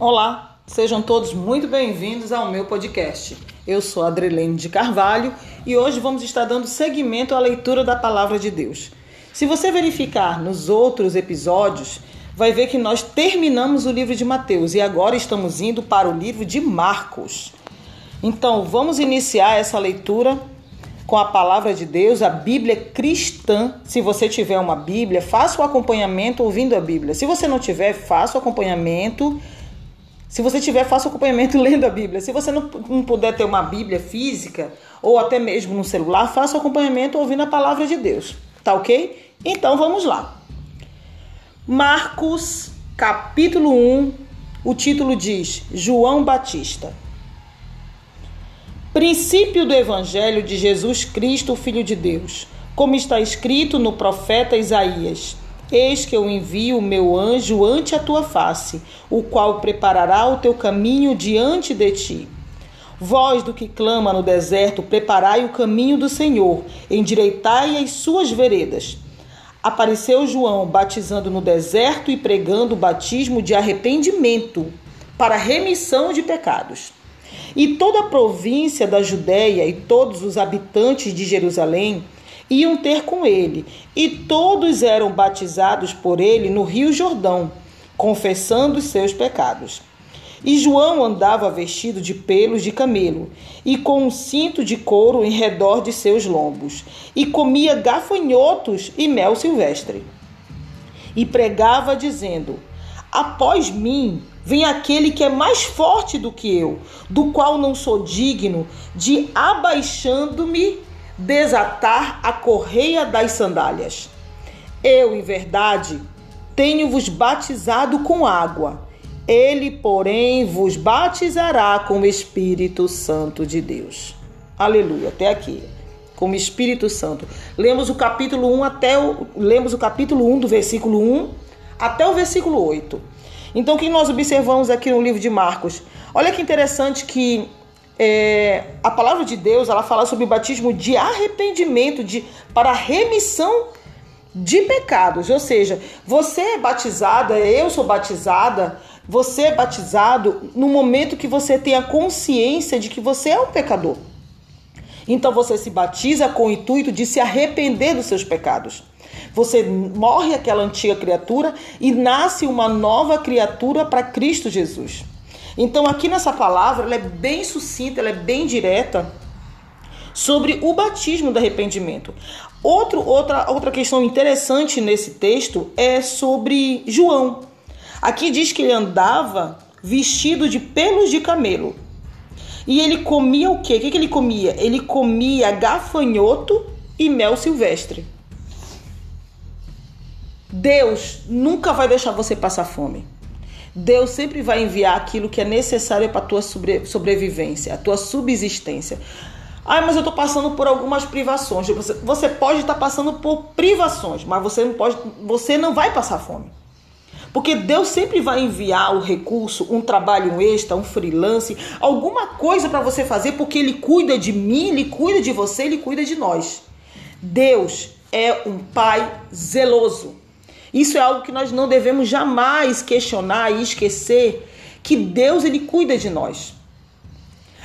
Olá, sejam todos muito bem-vindos ao meu podcast. Eu sou Adrelene de Carvalho e hoje vamos estar dando seguimento à leitura da Palavra de Deus. Se você verificar nos outros episódios, vai ver que nós terminamos o livro de Mateus e agora estamos indo para o livro de Marcos. Então, vamos iniciar essa leitura com a palavra de Deus, a Bíblia cristã. Se você tiver uma Bíblia, faça o acompanhamento ouvindo a Bíblia. Se você não tiver, faça o acompanhamento. Se você tiver, faça o acompanhamento lendo a Bíblia. Se você não, não puder ter uma Bíblia física ou até mesmo no celular, faça o acompanhamento ouvindo a palavra de Deus. Tá ok? Então vamos lá. Marcos, capítulo 1, o título diz: João Batista. Princípio do Evangelho de Jesus Cristo, Filho de Deus, como está escrito no profeta Isaías: Eis que eu envio o meu anjo ante a tua face, o qual preparará o teu caminho diante de ti. Vós do que clama no deserto, preparai o caminho do Senhor, endireitai as suas veredas. Apareceu João batizando no deserto e pregando o batismo de arrependimento para remissão de pecados. E toda a província da Judéia e todos os habitantes de Jerusalém iam ter com ele, e todos eram batizados por ele no Rio Jordão, confessando os seus pecados. E João andava vestido de pelos de camelo e com um cinto de couro em redor de seus lombos, e comia gafanhotos e mel silvestre. E pregava, dizendo: Após mim vem aquele que é mais forte do que eu, do qual não sou digno de, abaixando-me, desatar a correia das sandálias. Eu, em verdade, tenho-vos batizado com água. Ele, porém, vos batizará com o Espírito Santo de Deus. Aleluia, até aqui. Com o Espírito Santo. Lemos o capítulo 1 até o lemos o capítulo 1 do versículo 1 até o versículo 8. Então, o que nós observamos aqui no livro de Marcos? Olha que interessante que é, a palavra de Deus ela fala sobre o batismo de arrependimento, de para remissão de pecados. Ou seja, você é batizada, eu sou batizada, você é batizado no momento que você tem a consciência de que você é um pecador. Então você se batiza com o intuito de se arrepender dos seus pecados. Você morre aquela antiga criatura e nasce uma nova criatura para Cristo Jesus. Então, aqui nessa palavra, ela é bem sucinta, ela é bem direta sobre o batismo do arrependimento. Outro, outra, outra questão interessante nesse texto é sobre João. Aqui diz que ele andava vestido de pelos de camelo. E ele comia o quê? O que, que ele comia? Ele comia gafanhoto e mel silvestre. Deus nunca vai deixar você passar fome. Deus sempre vai enviar aquilo que é necessário para a tua sobre, sobrevivência, a tua subsistência. Ah, mas eu estou passando por algumas privações. Você, você pode estar tá passando por privações, mas você não pode, você não vai passar fome. Porque Deus sempre vai enviar o recurso, um trabalho extra, um freelance, alguma coisa para você fazer, porque Ele cuida de mim, Ele cuida de você, Ele cuida de nós. Deus é um Pai zeloso. Isso é algo que nós não devemos jamais questionar e esquecer que Deus ele cuida de nós.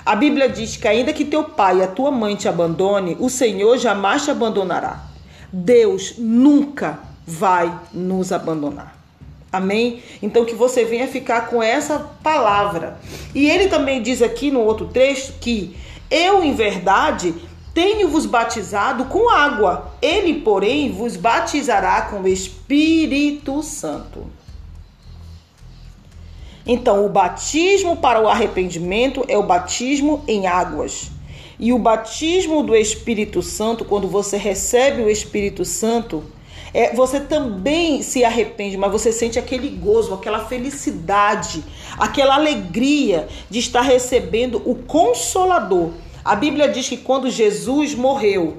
A Bíblia diz que ainda que teu pai e a tua mãe te abandone, o Senhor jamais te abandonará. Deus nunca vai nos abandonar. Amém? Então que você venha ficar com essa palavra. E ele também diz aqui no outro trecho que eu, em verdade, tenho-vos batizado com água, ele, porém, vos batizará com o Espírito Santo. Então, o batismo para o arrependimento é o batismo em águas. E o batismo do Espírito Santo, quando você recebe o Espírito Santo, é, você também se arrepende, mas você sente aquele gozo, aquela felicidade, aquela alegria de estar recebendo o Consolador a Bíblia diz que quando Jesus morreu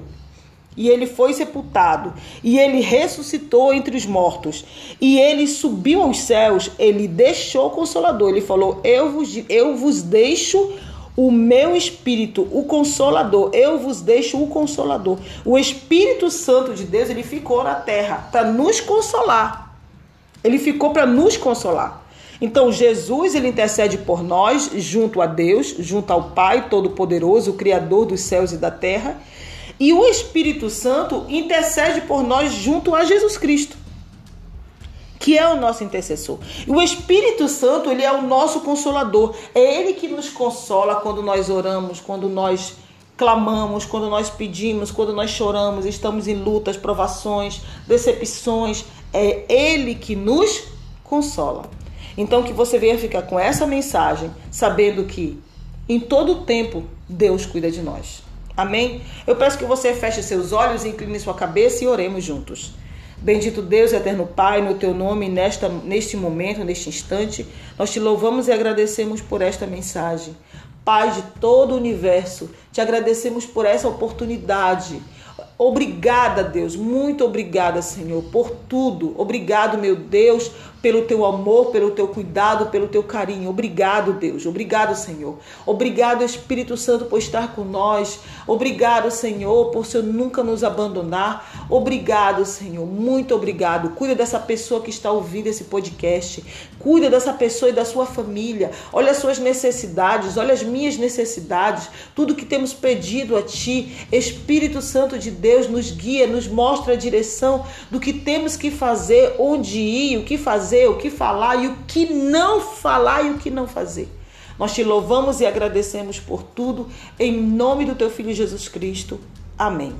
e ele foi sepultado e ele ressuscitou entre os mortos e ele subiu aos céus, ele deixou o consolador. Ele falou: "Eu vos eu vos deixo o meu espírito, o consolador. Eu vos deixo o consolador. O Espírito Santo de Deus, ele ficou na terra para nos consolar. Ele ficou para nos consolar. Então Jesus ele intercede por nós junto a Deus, junto ao Pai Todo-Poderoso, o Criador dos céus e da terra, e o Espírito Santo intercede por nós junto a Jesus Cristo, que é o nosso intercessor. E o Espírito Santo ele é o nosso consolador, é ele que nos consola quando nós oramos, quando nós clamamos, quando nós pedimos, quando nós choramos, estamos em lutas, provações, decepções, é ele que nos consola. Então que você venha ficar com essa mensagem, sabendo que em todo tempo Deus cuida de nós. Amém? Eu peço que você feche seus olhos, incline sua cabeça e oremos juntos. Bendito Deus, eterno Pai, no teu nome, nesta, neste momento, neste instante, nós te louvamos e agradecemos por esta mensagem. Pai de todo o universo, te agradecemos por essa oportunidade Obrigada, Deus, muito obrigada, Senhor, por tudo. Obrigado, meu Deus, pelo teu amor, pelo teu cuidado, pelo teu carinho. Obrigado, Deus. Obrigado, Senhor. Obrigado, Espírito Santo, por estar com nós. Obrigado, Senhor, por Senhor nunca nos abandonar. Obrigado, Senhor. Muito obrigado. Cuida dessa pessoa que está ouvindo esse podcast. Cuida dessa pessoa e da sua família. Olha as suas necessidades, olha as minhas necessidades. Tudo que temos pedido a ti, Espírito Santo de Deus, nos guia, nos mostra a direção do que temos que fazer, onde ir, o que fazer fazer, o que falar e o que não falar e o que não fazer. Nós te louvamos e agradecemos por tudo, em nome do teu Filho Jesus Cristo. Amém.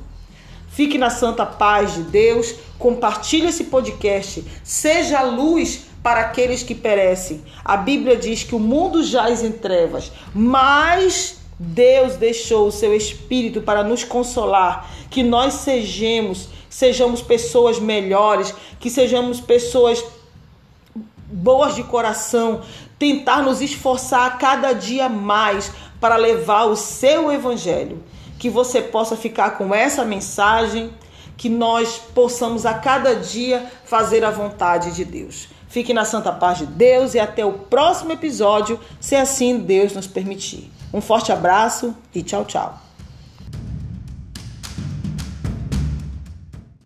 Fique na santa paz de Deus, compartilhe esse podcast, seja luz para aqueles que perecem. A Bíblia diz que o mundo jaz em trevas, mas Deus deixou o seu Espírito para nos consolar, que nós sejamos, sejamos pessoas melhores, que sejamos pessoas boas de coração, tentar nos esforçar cada dia mais para levar o seu evangelho. Que você possa ficar com essa mensagem, que nós possamos a cada dia fazer a vontade de Deus. Fique na santa paz de Deus e até o próximo episódio, se assim Deus nos permitir. Um forte abraço e tchau, tchau.